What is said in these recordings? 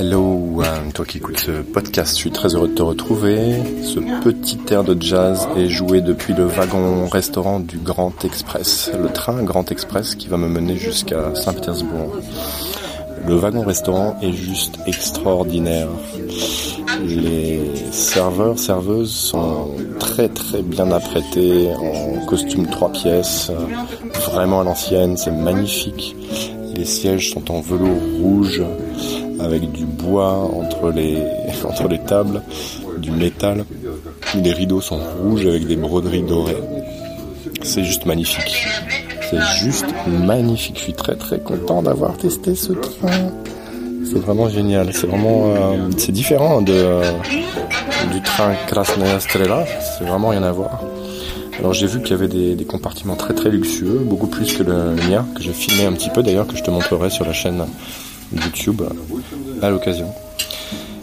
Hello, euh, toi qui écoutes ce podcast, je suis très heureux de te retrouver. Ce petit air de jazz est joué depuis le wagon-restaurant du Grand Express, le train Grand Express qui va me mener jusqu'à Saint-Pétersbourg. Le wagon-restaurant est juste extraordinaire. Les serveurs, serveuses sont très très bien apprêtés en costume trois pièces, vraiment à l'ancienne, c'est magnifique. Les sièges sont en velours rouge avec du bois entre les, entre les tables, du métal. Les rideaux sont rouges avec des broderies dorées. C'est juste magnifique. C'est juste magnifique. Je suis très très content d'avoir testé ce train. C'est vraiment génial. C'est vraiment, euh, c'est différent de, euh, du train Krasnaya Strela. C'est vraiment rien à voir. Alors j'ai vu qu'il y avait des, compartiments très très luxueux, beaucoup plus que le, mien, que j'ai filmé un petit peu d'ailleurs, que je te montrerai sur la chaîne YouTube à l'occasion.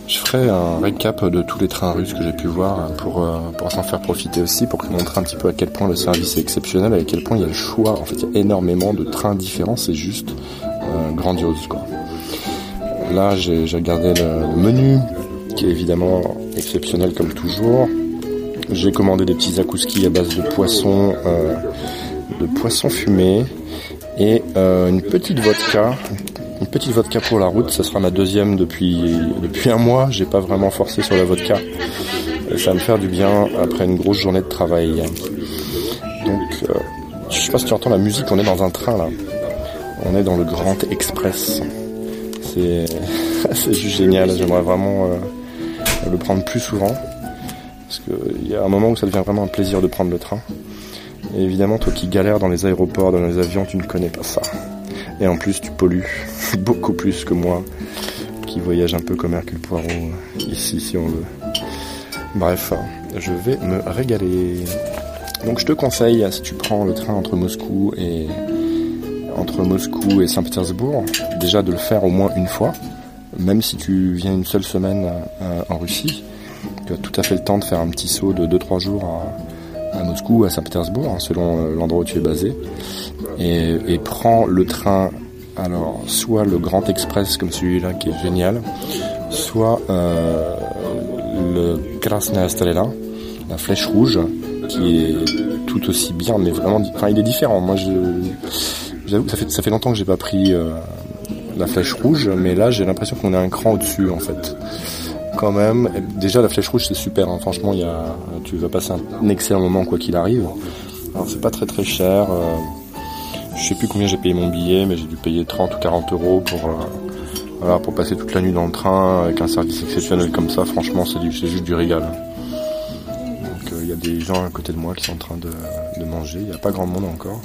Je ferai un récap de tous les trains russes que j'ai pu voir pour, euh, pour s'en faire profiter aussi, pour te montrer un petit peu à quel point le service est exceptionnel, à quel point il y a le choix. En fait, il y a énormément de trains différents, c'est juste euh, grandiose. Quoi. Là, j'ai regardé le, menu, qui est évidemment exceptionnel comme toujours. J'ai commandé des petits zakouskis à base de poisson, euh, de poisson fumé et une petite vodka une petite vodka pour la route, ça sera ma deuxième depuis, depuis un mois. J'ai pas vraiment forcé sur la vodka. ça va me faire du bien après une grosse journée de travail. Donc, euh, je sais pas si tu entends la musique, on est dans un train là. On est dans le Grand Express. C'est, juste génial. J'aimerais vraiment euh, le prendre plus souvent. Parce qu'il y a un moment où ça devient vraiment un plaisir de prendre le train. Et évidemment, toi qui galères dans les aéroports, dans les avions, tu ne connais pas ça. Et en plus, tu pollues beaucoup plus que moi, qui voyage un peu comme Hercule Poirot euh, ici, si on veut. Bref, je vais me régaler. Donc je te conseille, si tu prends le train entre Moscou et entre Moscou et Saint-Pétersbourg, déjà de le faire au moins une fois, même si tu viens une seule semaine euh, en Russie, tu as tout à fait le temps de faire un petit saut de 2-3 jours à, Moscou ou à Saint-Pétersbourg, hein, selon euh, l'endroit où tu es basé et, prends le train, alors soit le Grand Express comme celui-là qui est génial, soit euh, le Krasnaya Strela, la flèche rouge, qui est tout aussi bien, mais vraiment, enfin il est différent. Moi, j'avoue, ça fait ça fait longtemps que j'ai pas pris euh, la flèche rouge, mais là j'ai l'impression qu'on est un cran au-dessus en fait. Quand même, déjà la flèche rouge c'est super. Hein. Franchement, il y a, tu vas passer un excellent moment quoi qu'il arrive. Alors c'est pas très très cher. Euh, je sais plus combien j'ai payé mon billet, mais j'ai dû payer 30 ou 40 euros pour, euh, pour passer toute la nuit dans le train avec un service exceptionnel comme ça. Franchement, c'est juste du régal. Donc il euh, y a des gens à côté de moi qui sont en train de, manger. Il n'y a pas grand monde encore.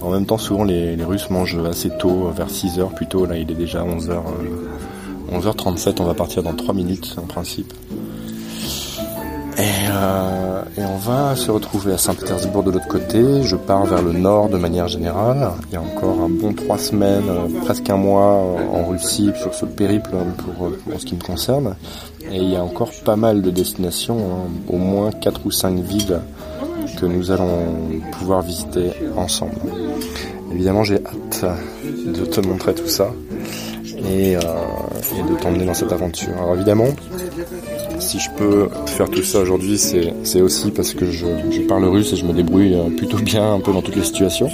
En même temps, souvent les, Russes mangent assez tôt, vers 6 h plutôt. Là, il est déjà 11h. 11h37, on va partir dans 3 minutes en principe. Euh, et, on va se retrouver à Saint-Pétersbourg de l'autre côté. Je pars vers le nord de manière générale. Il y a encore un bon trois semaines, euh, presque un mois euh, en Russie sur ce périple pour, pour ce qui me concerne. Et il y a encore pas mal de destinations, hein. au moins quatre ou cinq villes que nous allons pouvoir visiter ensemble. Évidemment, j'ai hâte de te montrer tout ça et, et de t'emmener dans cette aventure. Alors évidemment, si je peux faire tout ça aujourd'hui, c'est aussi parce que je, parle russe et je me débrouille euh, plutôt bien un peu dans toutes les situations.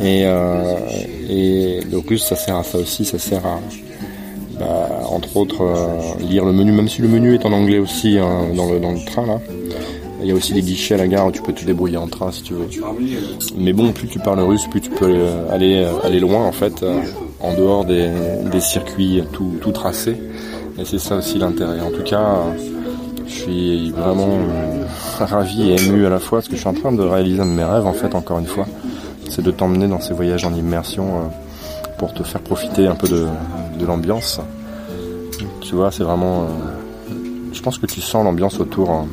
Et, euh, et le russe, ça sert à ça aussi, ça sert à, bah, entre autres, euh, lire le menu, même si le menu est en anglais aussi hein, dans, le, train là. Il y a aussi des guichets à la gare où tu peux te débrouiller en train si tu veux. Mais bon, plus tu parles russe, plus tu peux aller loin en fait, en dehors des, circuits tout, tracés. Et c'est ça aussi l'intérêt. En tout cas, je suis vraiment ravi et ému à la fois parce que je suis en train de réaliser un de mes rêves en fait encore une fois. C'est de t'emmener dans ces voyages en immersion euh, pour te faire profiter un peu de, l'ambiance. Tu vois, c'est vraiment... Euh, je pense que tu sens l'ambiance autour. Hein.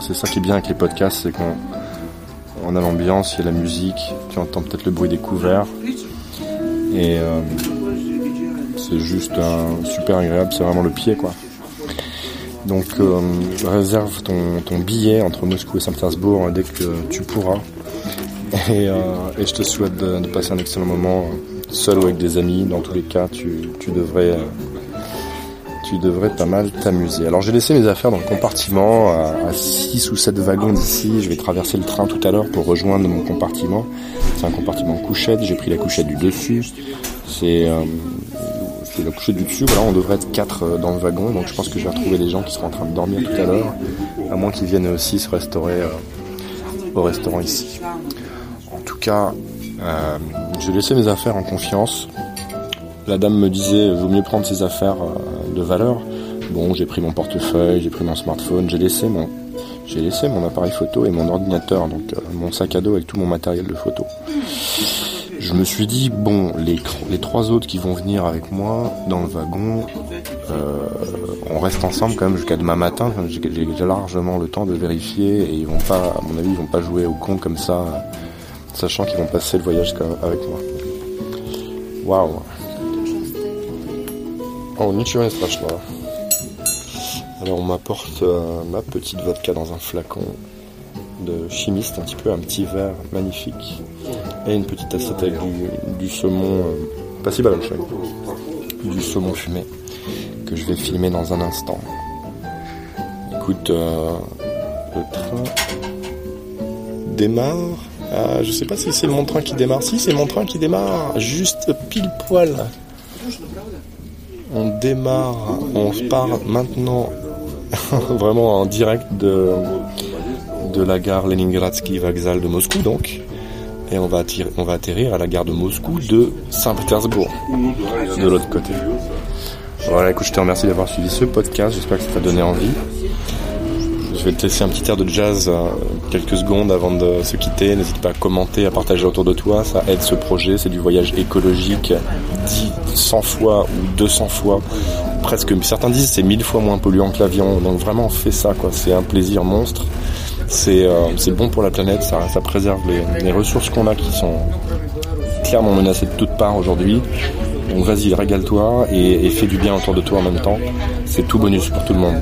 C'est ça qui est bien avec les podcasts, c'est qu'on a l'ambiance, il y a la musique, tu entends peut-être le bruit des couverts. Et c'est juste super agréable, c'est vraiment le pied quoi. Donc euh, réserve ton, billet entre Moscou et Saint-Pétersbourg hein, dès que tu pourras. Et, euh, je te souhaite de, passer un excellent moment. seul ou avec des amis, dans tous les cas, tu, devrais, tu devrais pas mal t'amuser. Alors j'ai laissé mes affaires dans le compartiment à, 6 ou 7 wagons d'ici. Je vais traverser le train tout à l'heure pour rejoindre mon compartiment. C'est un compartiment couchette. J'ai pris la couchette du dessus. C'est euh, la couchette du dessus. Voilà, on devrait être 4 euh, dans le wagon. Donc je pense que je vais retrouver des gens qui seront en train de dormir tout à l'heure. À moins qu'ils viennent aussi se restaurer euh, au restaurant ici. En tout cas, euh, j'ai laissé mes affaires en confiance. La dame me disait, vaut mieux prendre ses affaires euh, de valeur. Bon, j'ai pris mon portefeuille, j'ai pris mon smartphone, j'ai laissé mon, appareil photo et mon ordinateur, donc euh, mon sac à dos avec tout mon matériel de photo. Je me suis dit, bon, les, trois autres qui vont venir avec moi dans le wagon, euh, on reste ensemble quand même jusqu'à demain matin. J'ai largement le temps de vérifier et ils vont pas, à mon avis, ils vont pas jouer au con comme ça sachant qu'ils vont passer le voyage avec moi. Waouh Oh, nичего не страшного. Alors on m'apporte euh, ma petite vodka dans un flacon de chimiste, un petit peu un petit verre magnifique et une petite assiette avec du, saumon, euh, pas si bas du saumon fumé que je vais filmer dans un instant. Écoute, euh, le train démarre euh, je sais pas si c'est mon train qui démarre. Si, c'est mon train qui démarre, juste pile poil. On démarre, on part maintenant vraiment en direct de, la gare Leningradsky Vokzal de Moscou donc. Et on va, on va atterrir à la gare de Moscou de Saint-Pétersbourg, de l'autre côté. Voilà, écoute, je te remercie d'avoir suivi ce podcast. J'espère que ça t'a donné envie. Vais te laisser un petit air de jazz euh, quelques secondes avant de se quitter. N'hésite pas à commenter, à partager autour de toi. Ça aide ce projet. C'est du voyage écologique dit 100 fois ou 200 fois. Presque, certains disent c'est 1000 fois moins polluant que l'avion. Donc vraiment, fais ça. C'est un plaisir monstre. C'est euh, bon pour la planète. Ça, préserve les, ressources qu'on a qui sont clairement menacées de toutes parts aujourd'hui. Donc vas-y, régale-toi et, et fais du bien autour de toi en même temps. C'est tout bonus pour tout le monde.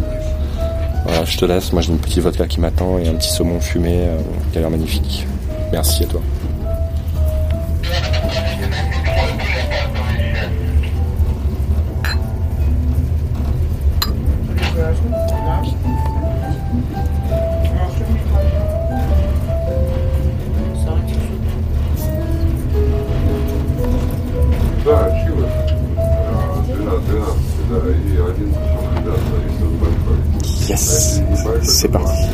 Voilà, je te laisse. Moi, j'ai une petite vodka qui m'attend et un petit saumon fumé euh, qui a l'air magnifique. Merci à toi. Yes, c'est parti.